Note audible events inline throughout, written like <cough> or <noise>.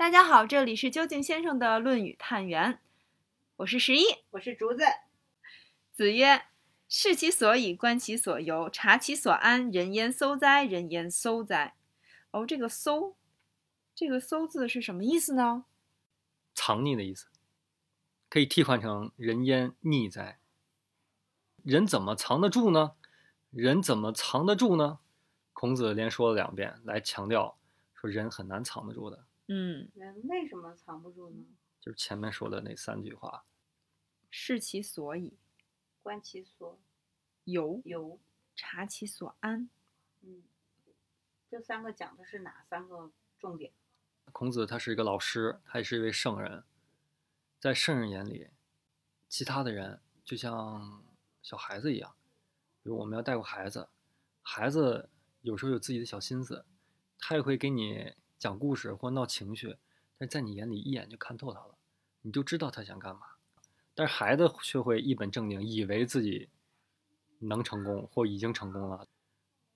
大家好，这里是究竟先生的《论语探源》，我是十一。我是竹子，子曰：“视其所以，观其所由，察其所安。人焉搜哉？人焉搜哉？”哦，这个“搜”，这个“搜”字是什么意思呢？藏匿的意思，可以替换成“人焉匿哉”。人怎么藏得住呢？人怎么藏得住呢？孔子连说了两遍，来强调说人很难藏得住的，嗯，人为什么藏不住呢？就是前面说的那三句话。视其所以，观其所由，由，察其所安。嗯，这三个讲的是哪三个重点？孔子他是一个老师，他也是一位圣人，在圣人眼里，其他的人就像小孩子一样，比如我们要带过孩子，孩子有时候有自己的小心思，他也会给你讲故事或闹情绪，但是在你眼里一眼就看透他了，你就知道他想干嘛。但是孩子却会一本正经，以为自己能成功或已经成功了。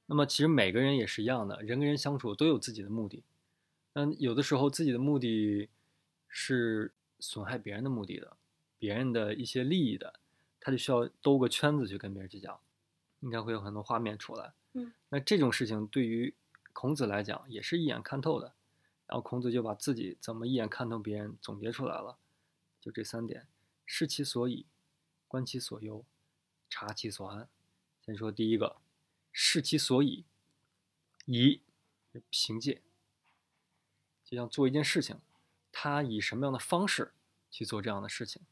那么其实每个人也是一样的，人跟人相处都有自己的目的。嗯，有的时候自己的目的是损害别人的目的的，别人的一些利益的，他就需要兜个圈子去跟别人计较，应该会有很多画面出来。嗯，那这种事情对于孔子来讲也是一眼看透的，然后孔子就把自己怎么一眼看透别人总结出来了，就这三点：视其所以，观其所由，察其所安。先说第一个，视其所以，以凭借。就像做一件事情，他以什么样的方式去做这样的事情，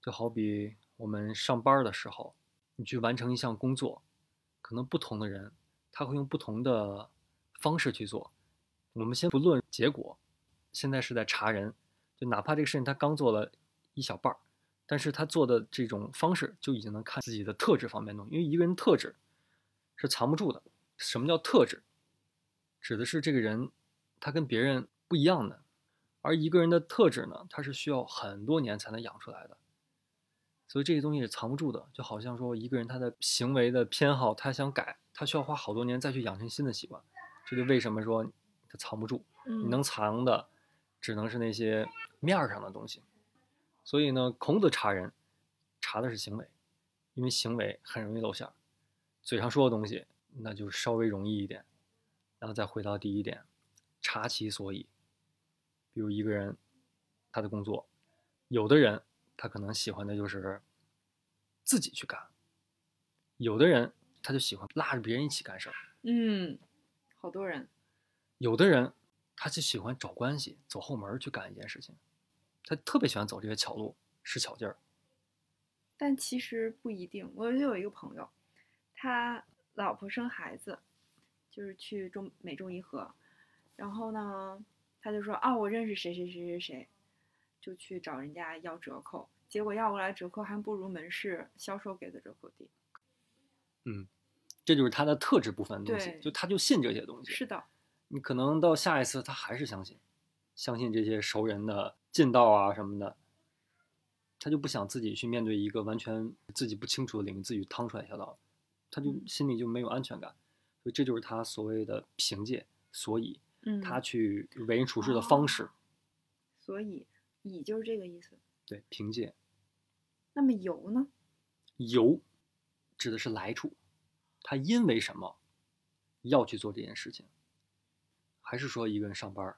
就好比我们上班的时候，你去完成一项工作，可能不同的人他会用不同的方式去做。我们先不论结果，现在是在查人，就哪怕这个事情他刚做了一小半儿，但是他做的这种方式就已经能看自己的特质方面东西，因为一个人特质是藏不住的。什么叫特质？指的是这个人。他跟别人不一样的，而一个人的特质呢，他是需要很多年才能养出来的，所以这些东西是藏不住的。就好像说一个人他的行为的偏好，他想改，他需要花好多年再去养成新的习惯。这就为什么说他藏不住，你嗯，能藏的只能是那些面儿上的东西。所以呢，孔子查人，查的是行为，因为行为很容易露馅儿，嘴上说的东西那就稍微容易一点。然后再回到第一点。查其所以，比如一个人，他的工作，有的人他可能喜欢的就是自己去干，有的人他就喜欢拉着别人一起干事儿，嗯，好多人，有的人他就喜欢找关系，走后门去干一件事情，他特别喜欢走这些巧路，使巧劲儿。但其实不一定。我就有一个朋友，他老婆生孩子，就是去中美中医和，然后呢，他就说啊，我认识谁谁谁谁谁，就去找人家要折扣，结果要过来折扣还不如门市销售给的折扣低。这就是他的特质部分的东西，就他就信这些东西。是的，你可能到下一次他还是相信，相信这些熟人的近道啊什么的，他就不想自己去面对一个完全自己不清楚的领域，自己趟出来一条道，他就嗯心里就没有安全感，所以这就是他所谓的凭借，所以嗯，他去为人处事的方式，哦所以以就是这个意思。对，凭借那么由呢？由指的是来处，他因为什么要去做这件事情，还是说一个人上班，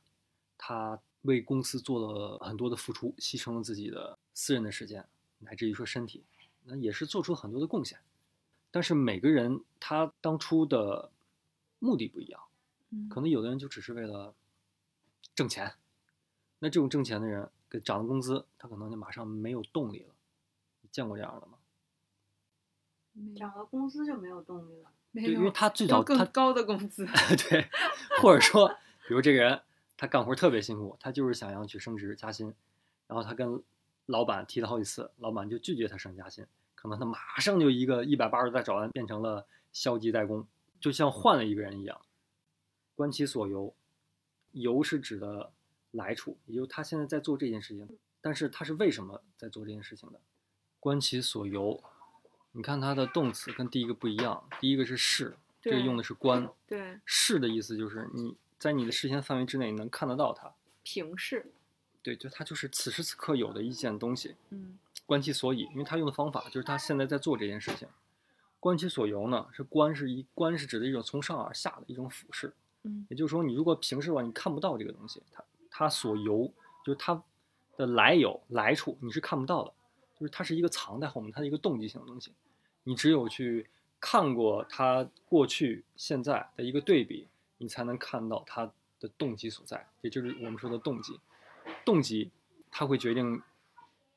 他为公司做了很多的付出，牺牲了自己的私人的时间，乃至于说身体，那也是做出了很多的贡献。但是每个人他当初的目的不一样，嗯可能有的人就只是为了挣钱，那这种挣钱的人给涨了工资，他可能就马上没有动力了。你见过这样的吗？没有涨了工资就没有动力了。对，没有因为他最早他更高的工资。对，或者说，比如这个人他干活特别辛苦，他就是想要去升职加薪，然后他跟老板提了好几次，老板就拒绝他升加薪，可能他马上就一个一百八十大转弯，变成了消极怠工，就像换了一个人一样。观其所由，由是指的来处，也就是他现在在做这件事情，但是他是为什么在做这件事情的？观其所由，你看它的动词跟第一个不一样，第一个是视，这个用的是观。对，视的意思就是你在你的视线范围之内，你能看得到它。平视，对，就它就是此时此刻有的一件东西，嗯观其所以，因为他用的方法就是他现在在做这件事情。观其所由呢，是观是一观是指的一种从上而下的一种俯视，嗯也就是说，你如果平视的话，你看不到这个东西，它它所由就是它的来由来处，你是看不到的，就是它是一个藏在后面，它是一个动机性的东西，你只有去看过它过去现在的一个对比，你才能看到它的动机所在，也就是我们说的动机。动机它会决定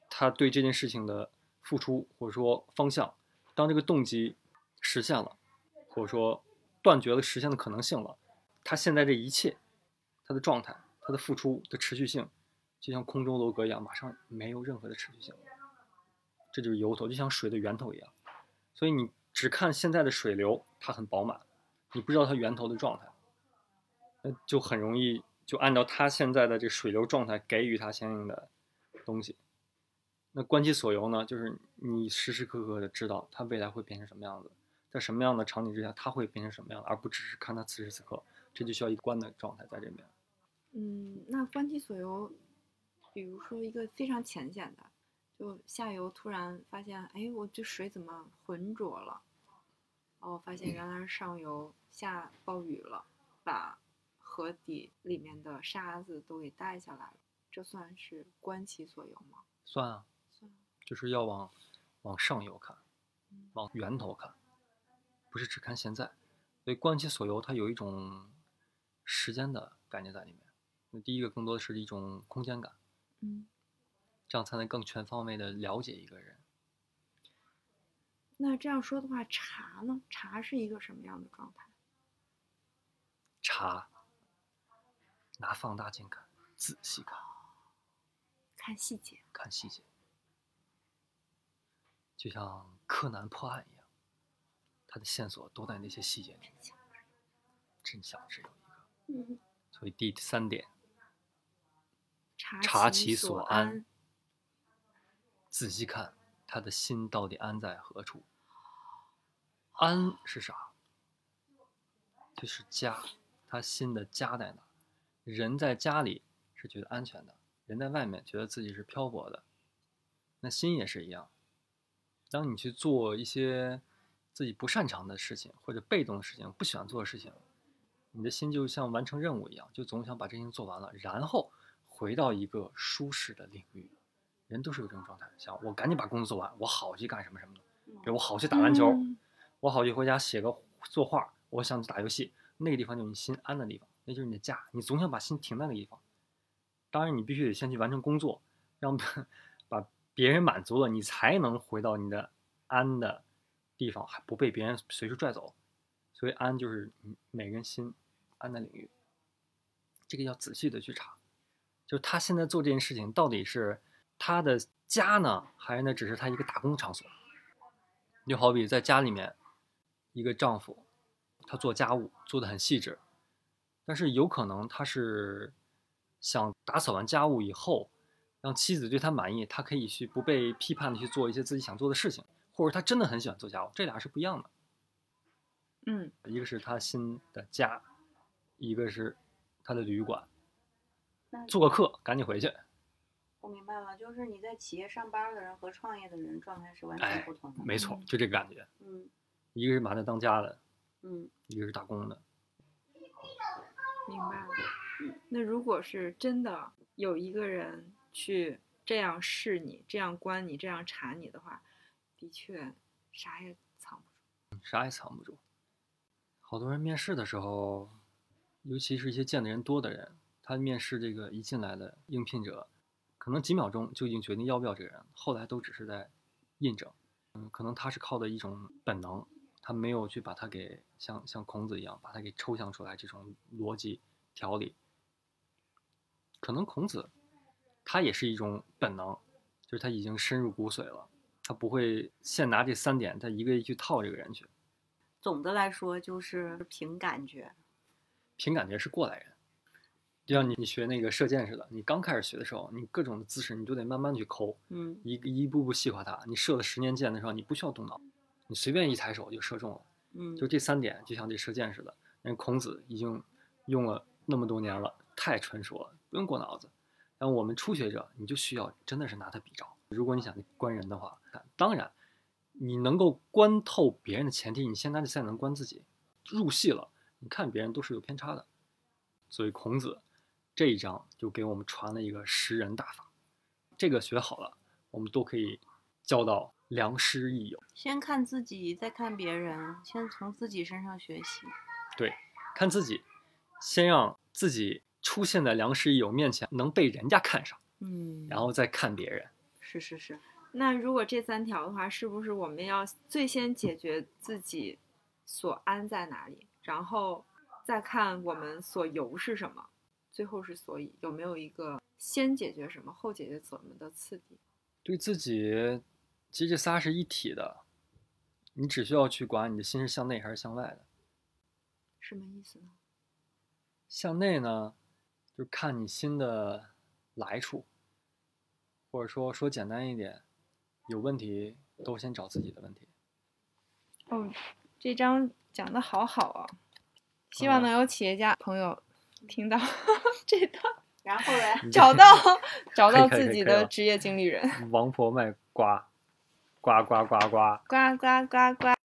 他对这件事情的付出或者说方向。当这个动机实现了，或者说断绝了实现的可能性了，他现在这一切，他的状态，他的付出的持续性，就像空中楼阁一样，马上没有任何的持续性。这就是由头，就像水的源头一样。所以你只看现在的水流，它很饱满，你不知道它源头的状态，那就很容易就按照它现在的这水流状态给予它相应的东西。那观其所由呢，就是你时时刻刻的知道它未来会变成什么样子，在什么样的场景之下它会变成什么样，而不只是看它此时此刻，这就需要一观的状态在这边。嗯，那观其所由，比如说一个非常浅显的，就下游突然发现，哎，我这水怎么浑浊了？哦，发现原来是上游下暴雨了，把河底里面的沙子都给带下来了，这算是观其所由吗？算啊，算。就是要往往上游看嗯，往源头看，不是只看现在。所以观其所由，它有一种时间的概念在里面。那第一个更多的是一种空间感，嗯，这样才能更全方位的了解一个人。那这样说的话，茶呢？茶是一个什么样的状态？茶，拿放大镜看，仔细看，看细节。看细节，就像柯南破案一样，他的线索都在那些细节里面。真相只有一个。嗯，所以第三点，察察其所安，仔细看他的心到底安在何处。安是啥？就是家，他心的家在哪？人在家里是觉得安全的，人在外面觉得自己是漂泊的。那心也是一样，当你去做一些自己不擅长的事情或者被动的事情、不喜欢做的事情，你的心就像完成任务一样，就总想把这事情做完了，然后回到一个舒适的领域。人都是有这种状态，想我赶紧把工作做完，我好去干什么什么的，比如我好去打篮球，嗯我好去回家写个作画，我想去打游戏，那个地方就是你心安的地方，那就是你的家。你总想把心停在那个地方。当然，你必须得先去完成工作，让 <laughs> 把别人满足了，你才能回到你的安的地方，还不被别人随时拽走。所以安就是你每个人心安的领域。这个要仔细的去查，就是他现在做这件事情到底是他的家呢，还是那只是他一个打工场所？就好比在家里面，一个丈夫，他做家务做的很细致，但是有可能他是想打扫完家务以后，让妻子对他满意，他可以去不被批判的去做一些自己想做的事情，或者他真的很喜欢做家务，这俩是不一样的。嗯一个是他新的家，一个是他的旅馆。做个客，赶紧回去。我明白了，就是你在企业上班的人和创业的人状态是完哎全不同的。没错嗯，就这个感觉。嗯一个是把它当家的，嗯，一个是打工的。明白了。那如果是真的有一个人去这样试你、这样关你、这样查你的话，的确啥也藏不住。啥也藏不住。好多人面试的时候，尤其是一些见的人多的人，他面试这个一进来的应聘者，可能几秒钟就已经决定要不要这个人，后来都只是在印证。嗯，可能他是靠的一种本能，他没有去把它给像像孔子一样把它给抽象出来这种逻辑条理。可能孔子他也是一种本能，就是他已经深入骨髓了，他不会现拿这三点，他一个一个去套这个人去。总的来说就是凭感觉。凭感觉是过来人，就像你你学那个射箭似的，你刚开始学的时候，你各种的姿势你都得慢慢去抠，嗯一个一步步细化它。你射了十年箭的时候，你不需要动脑，你随便一抬手就射中了。嗯，就这三点，就像这射箭似的，人孔子已经用了那么多年了，太纯熟了，不用过脑子。但我们初学者，你就需要真的是拿它比照。如果你想观人的话，当然你能够观透别人的前提，你现在才能观自己。入戏了，你看别人都是有偏差的。所以孔子这一章就给我们传了一个识人大法，这个学好了，我们都可以交到良师益友。先看自己，再看别人，先从自己身上学习。对，看自己，先让自己出现在良师益友面前，能被人家看上，嗯，然后再看别人。是是是，那如果这三条的话，是不是我们要最先解决自己所安在哪里，然后再看我们所游是什么，最后是所以，有没有一个先解决什么，后解决怎么的次第？对自己，其实这仨是一体的，你只需要去管你的心是向内还是向外的。什么意思呢？向内呢，就看你心的来处，或者说说简单一点，有问题都先找自己的问题。哦，这章讲的好好啊，希望嗯能有企业家朋友听到 <laughs> 这段，然后嘞，<laughs> 找到 <laughs> 找到自己的职业经理人，王婆卖瓜，呱呱呱呱。呱呱呱呱。